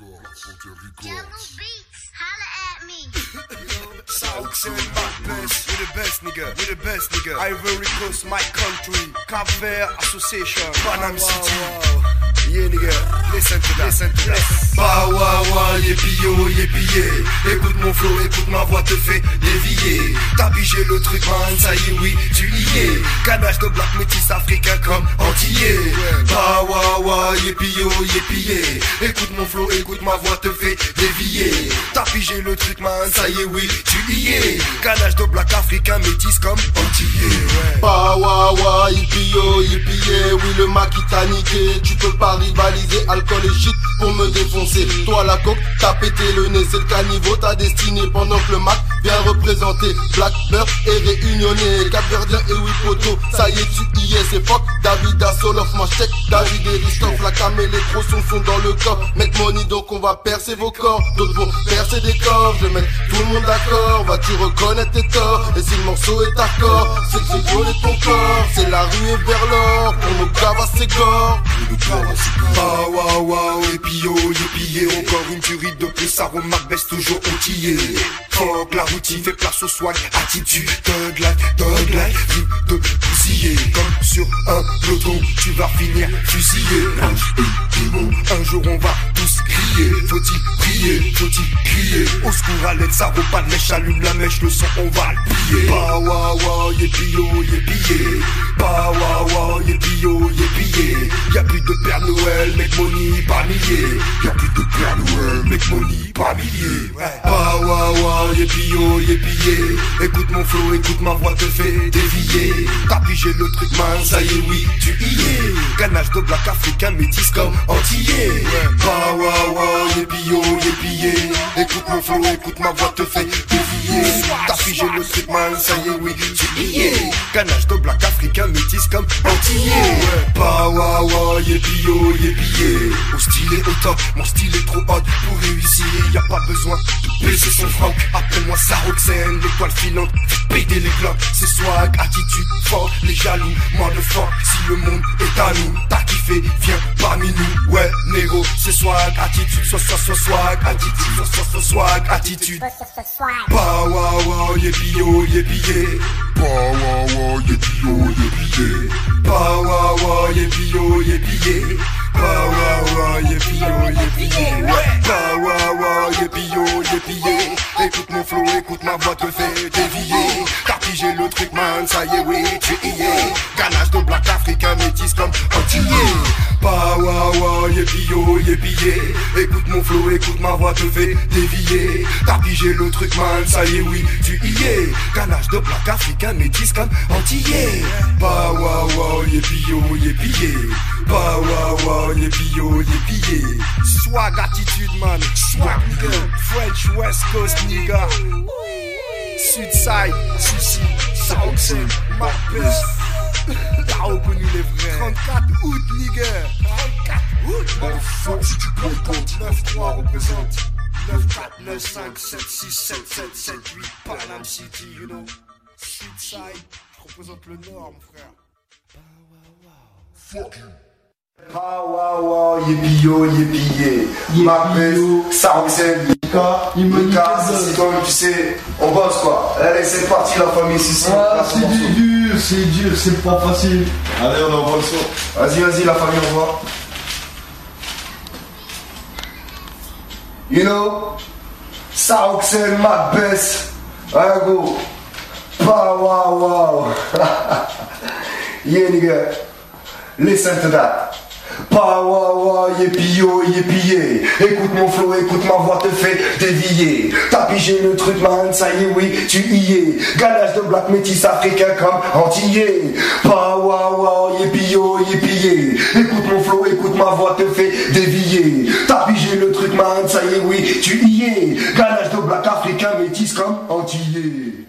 Records, Frontier Jello Records. Beats, holla at me. Southside, my best, we the best nigga, we the best nigga. Ivory Coast, my country. Cap Vert Association, Panam City. Yeah nigga, listen to that, listen to that. Bah ouais ouais, yépi Écoute mon flow, écoute ma voix te fait dévier. T'as pigé le truc man, ça y est oui, tu y es. Canage de black métis africain comme antillais. Bah yépi yeah. Écoute mon flow, écoute ma voix te fait dévier. T'as pigé le truc man, ça y est oui, tu y es. Canage de black africain métis comme antillais. Bah yo, yippie yeah. Oui le Mac t'a niqué Tu peux pas rivaliser, alcool et shit pour me défoncer Toi la coque, t'as pété le C'est le caniveau, ta destinée Pendant que le Mac vient représenter Black Bear et réunionné. Capverdien et oui poto Ça y est tu y es, c'est fuck. David Asolof, moi check. David et Ristoff La cam et les gros sont dans le corps. Make money donc on va percer vos corps. D'autres vont percer des corps. Je vais mettre tout le monde d'accord Vas-tu reconnaître tes torts. Et si le morceau est hardcore C'est que j'ai violé ton corps la rue et vers l'or Pour nos gavas c'est gore Bah waouh waouh, et puis yo, et yeah, encore une tuerie de plus, ça remarque baisse toujours outillé. Fuck la routine, fait place au swag, attitude, thug life, thug life, de bousiller. Comme sur un peloton, tu vas finir fusillé. Un jour on va tous crier, faut-il prier, faut-il crier? Au secours à l'aide, ça repas de mèche, allume la mèche, le son on va le plier. Bah puis yo, et puis yeah. Bah et puis yeah. Y'a plus de Père Noël, make money par milliers. Y'a plus de Père Noël, make money par milliers. Bah yépi yo, yépi yeah. Écoute mon flow, écoute ma voix te fait dévier. T'as pigé le truc man, ça y est oui, tu y es. Canage de black africain, métis comme antillais. Bah waouh waouh, yépi yo, yépi yeah. Écoute mon flow, écoute ma voix te fait dévier. T'as pigé le truc man, ça y est oui, tu es. Canage de black africain, métis comme antillais. Bah waouh waouh, yépi yo, yépi yeah. Au style est au top, mon style est trop hot pour réussir. Y a pas besoin de baisser son franc. Appelle-moi Saroxène, l'étoile filante, péter les globes. C'est swag, attitude, fort, les jaloux, moi de fort. Si le monde est à nous, t'as kiffé. Négo, c'est swag, attitude, soit soit soit swag, attitude, soit soit soit swag, attitude. Bah waouh waouh. Bah. Bah. Bah. Bah. Écoute mon flow, écoute ma voix te oui, tu y es. Ganache de black africain métis comme antillais. Bah yépi yo, yépi yeah. Écoute mon flow, écoute ma voix te fait dévier. T'as pigé le truc man, ça y est oui, tu y es. Ganache de black africain métis comme antillais. Bah yépi yo, yépi yeah. Bah attitude man, swag nigga. French West Coast nigga. Sudside, Marpes. T'as reconnu les vrais. 34 août nigga. 34 août. Motherfuck, si tu boycottes. 9-3 représente 9, 4, 9, 5, 7, 6, 7, 7, 7, 8, Panam City, you know. Sudside, je représente le nord, mon frère. Fuck you. Ah ouais ouais, yippie yo, yippie yeah. Ma peste, Saroxène, Mika, Il me Mika, nique les c'est comme tu sais, on bosse quoi. Allez, c'est parti la famille, c'est Ah, c'est du dur, c'est dur, c'est pas facile. Allez, on envoie le son. Vas-y, vas-y, la famille, on voit. You know, Saroxène, ma best. Ouais, go. Bah, wow, wow. yeah, nigga. Listen to that. Pawawa, yépio, yépillé. Oh, écoute mon flow, écoute ma voix, te fait dévier. T'as pigé le truc, man, ça y est, oui, tu y es. Galage de black métis africain comme antillais. Pawawa, yépio, yépillé. Oh, écoute mon flow, écoute ma voix, te fait dévier. T'as pigé le truc, man, ça y est, oui, tu y es. Galage de black africain métis comme antillais.